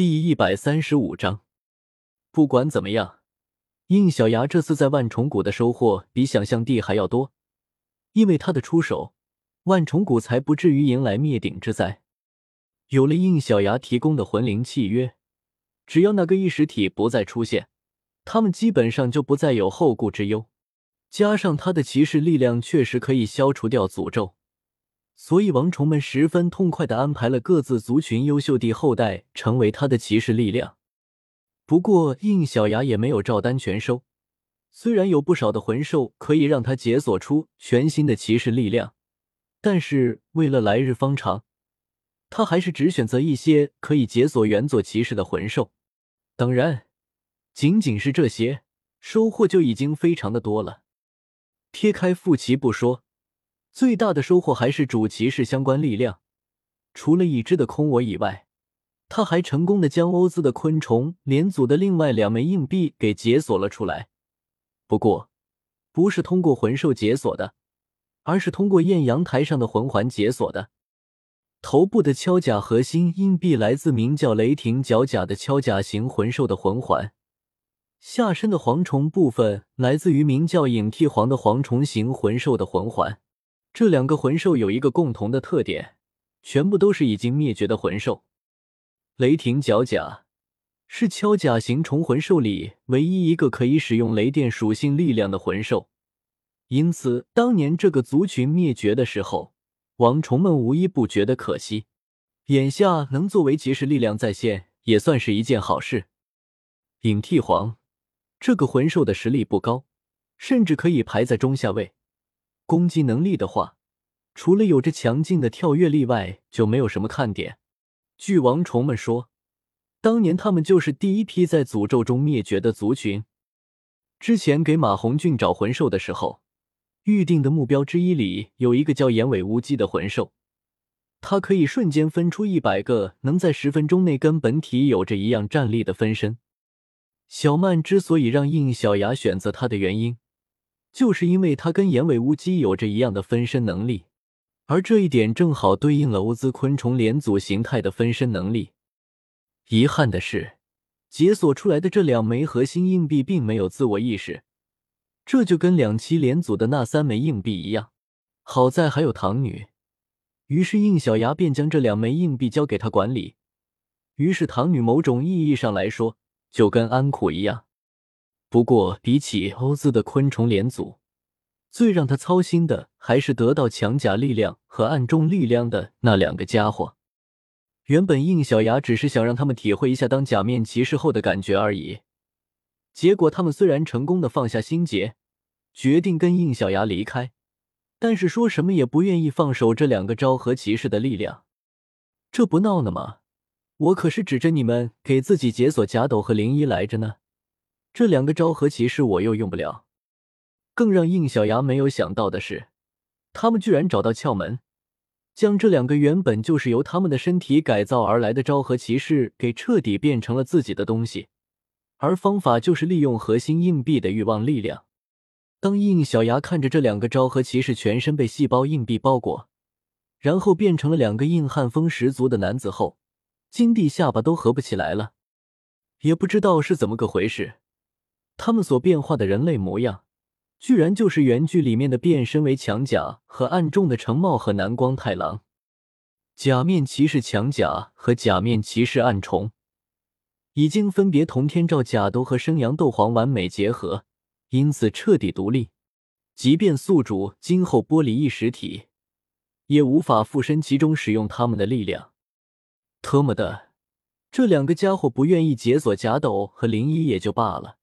第一百三十五章，不管怎么样，应小牙这次在万重谷的收获比想象地还要多，因为他的出手，万重谷才不至于迎来灭顶之灾。有了应小牙提供的魂灵契约，只要那个异实体不再出现，他们基本上就不再有后顾之忧。加上他的骑士力量确实可以消除掉诅咒。所以，王虫们十分痛快的安排了各自族群优秀的后代成为他的骑士力量。不过，应小牙也没有照单全收。虽然有不少的魂兽可以让他解锁出全新的骑士力量，但是为了来日方长，他还是只选择一些可以解锁原作骑士的魂兽。当然，仅仅是这些收获就已经非常的多了。撇开副骑不说。最大的收获还是主骑士相关力量，除了已知的空我以外，他还成功的将欧兹的昆虫连组的另外两枚硬币给解锁了出来。不过，不是通过魂兽解锁的，而是通过艳阳台上的魂环解锁的。头部的锹甲核心硬币来自名叫雷霆角甲的锹甲型魂兽的魂环，下身的蝗虫部分来自于名叫影替皇的蝗虫型魂兽的魂环。这两个魂兽有一个共同的特点，全部都是已经灭绝的魂兽。雷霆角甲是锹甲型虫魂兽里唯一一个可以使用雷电属性力量的魂兽，因此当年这个族群灭绝的时候，王虫们无一不觉得可惜。眼下能作为骑士力量再现，也算是一件好事。影替皇这个魂兽的实力不高，甚至可以排在中下位。攻击能力的话，除了有着强劲的跳跃力外，就没有什么看点。据王虫们说，当年他们就是第一批在诅咒中灭绝的族群。之前给马红俊找魂兽的时候，预定的目标之一里有一个叫眼尾乌鸡的魂兽，它可以瞬间分出一百个能在十分钟内跟本体有着一样战力的分身。小曼之所以让应小牙选择他的原因。就是因为他跟眼尾乌鸡有着一样的分身能力，而这一点正好对应了乌兹昆虫连组形态的分身能力。遗憾的是，解锁出来的这两枚核心硬币并没有自我意识，这就跟两期连组的那三枚硬币一样。好在还有唐女，于是应小牙便将这两枚硬币交给他管理。于是唐女某种意义上来说，就跟安苦一样。不过，比起欧兹的昆虫连组，最让他操心的还是得到强甲力量和暗中力量的那两个家伙。原本应小牙只是想让他们体会一下当假面骑士后的感觉而已，结果他们虽然成功的放下心结，决定跟应小牙离开，但是说什么也不愿意放手这两个昭和骑士的力量。这不闹呢吗？我可是指着你们给自己解锁甲斗和灵衣来着呢。这两个昭和骑士我又用不了，更让应小牙没有想到的是，他们居然找到窍门，将这两个原本就是由他们的身体改造而来的昭和骑士给彻底变成了自己的东西，而方法就是利用核心硬币的欲望力量。当应小牙看着这两个昭和骑士全身被细胞硬币包裹，然后变成了两个硬汉风十足的男子后，金帝下巴都合不起来了，也不知道是怎么个回事。他们所变化的人类模样，居然就是原剧里面的变身为强甲和暗中的程茂和南光太郎。假面骑士强甲和假面骑士暗虫，已经分别同天照甲斗和生阳斗皇完美结合，因此彻底独立。即便宿主今后剥离异实体，也无法附身其中使用他们的力量。特么的，这两个家伙不愿意解锁甲斗和灵衣也就罢了。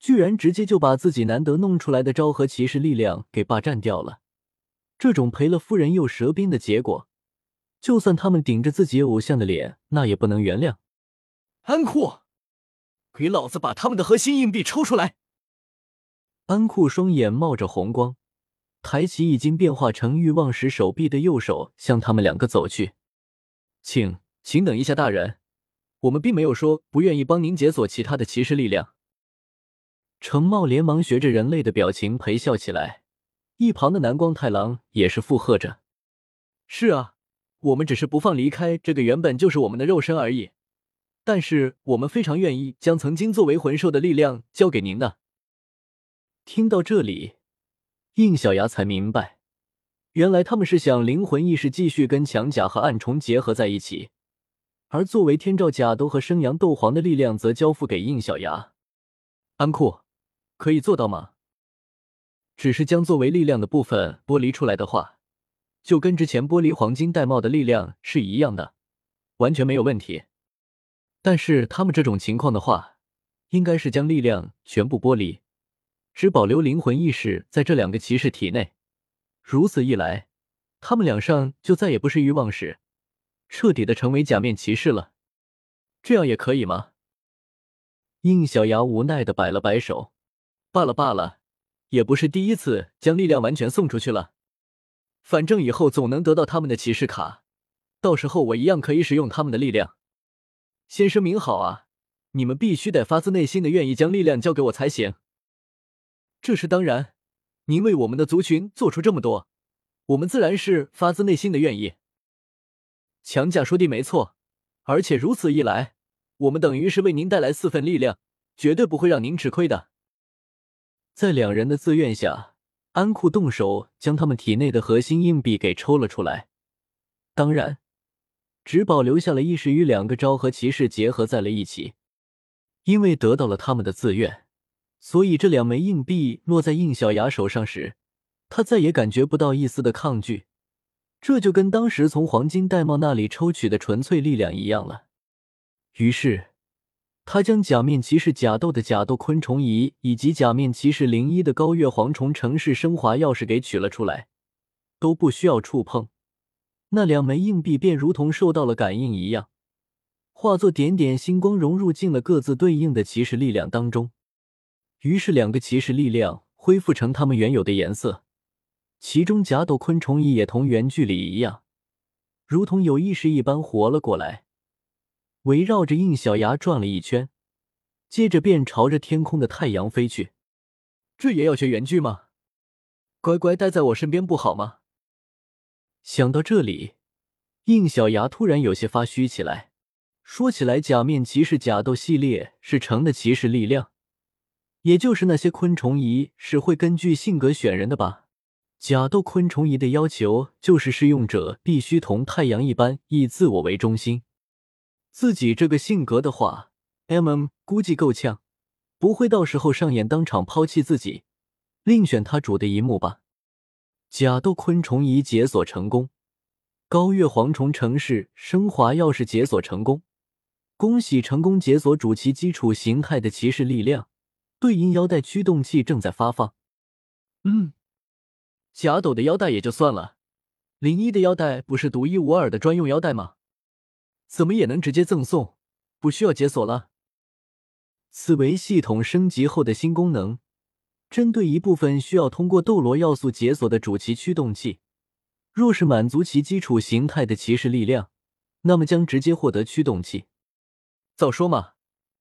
居然直接就把自己难得弄出来的昭和骑士力量给霸占掉了，这种赔了夫人又折兵的结果，就算他们顶着自己偶像的脸，那也不能原谅。安库，给老子把他们的核心硬币抽出来！安库双眼冒着红光，抬起已经变化成欲望石手臂的右手，向他们两个走去。请，请等一下，大人，我们并没有说不愿意帮您解锁其他的骑士力量。程茂连忙学着人类的表情陪笑起来，一旁的南光太郎也是附和着：“是啊，我们只是不放离开这个原本就是我们的肉身而已。但是我们非常愿意将曾经作为魂兽的力量交给您的。听到这里，应小牙才明白，原来他们是想灵魂意识继续跟强甲和暗虫结合在一起，而作为天照甲都和生阳斗皇的力量则交付给应小牙。安库，可以做到吗？只是将作为力量的部分剥离出来的话，就跟之前剥离黄金玳瑁的力量是一样的，完全没有问题。但是他们这种情况的话，应该是将力量全部剥离，只保留灵魂意识在这两个骑士体内。如此一来，他们两上就再也不是欲望使，彻底的成为假面骑士了。这样也可以吗？应小牙无奈的摆了摆手，罢了罢了，也不是第一次将力量完全送出去了。反正以后总能得到他们的骑士卡，到时候我一样可以使用他们的力量。先声明好啊，你们必须得发自内心的愿意将力量交给我才行。这是当然，您为我们的族群做出这么多，我们自然是发自内心的愿意。强甲说的没错，而且如此一来，我们等于是为您带来四份力量，绝对不会让您吃亏的。在两人的自愿下，安库动手将他们体内的核心硬币给抽了出来，当然。只保留下了意识与两个昭和骑士结合在了一起，因为得到了他们的自愿，所以这两枚硬币落在应小牙手上时，他再也感觉不到一丝的抗拒。这就跟当时从黄金玳瑁那里抽取的纯粹力量一样了。于是，他将假面骑士假斗的假斗昆虫仪以及假面骑士零一的高月蝗虫城市升华钥匙给取了出来，都不需要触碰。那两枚硬币便如同受到了感应一样，化作点点星光，融入进了各自对应的骑士力量当中。于是，两个骑士力量恢复成他们原有的颜色。其中，假斗昆虫仪也同原剧里一样，如同有意识一般活了过来，围绕着应小牙转了一圈，接着便朝着天空的太阳飞去。这也要学原剧吗？乖乖待在我身边不好吗？想到这里，应小牙突然有些发虚起来。说起来，假面骑士假斗系列是成的骑士力量，也就是那些昆虫仪是会根据性格选人的吧？假斗昆虫仪的要求就是试用者必须同太阳一般以自我为中心。自己这个性格的话，M M 估计够呛，不会到时候上演当场抛弃自己，另选他主的一幕吧？甲斗昆虫仪解锁成功，高月蝗虫城市升华钥匙解锁成功，恭喜成功解锁主骑基础形态的骑士力量，对应腰带驱动器正在发放。嗯，甲斗的腰带也就算了，零一的腰带不是独一无二的专用腰带吗？怎么也能直接赠送，不需要解锁了？此为系统升级后的新功能。针对一部分需要通过斗罗要素解锁的主骑驱动器，若是满足其基础形态的骑士力量，那么将直接获得驱动器。早说嘛，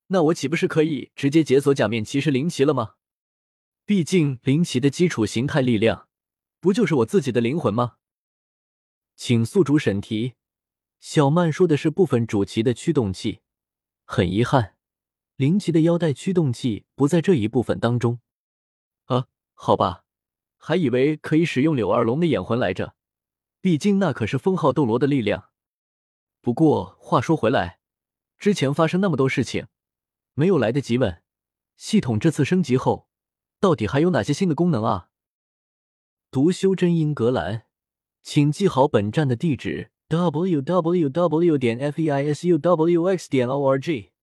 那我岂不是可以直接解锁假面骑士灵骑了吗？毕竟灵骑的基础形态力量，不就是我自己的灵魂吗？请宿主审题。小曼说的是部分主骑的驱动器，很遗憾，灵骑的腰带驱动器不在这一部分当中。啊好吧，还以为可以使用柳二龙的眼魂来着，毕竟那可是封号斗罗的力量。不过话说回来，之前发生那么多事情，没有来得及问系统这次升级后到底还有哪些新的功能啊？读修真英格兰，请记好本站的地址 www.feisuwx.org。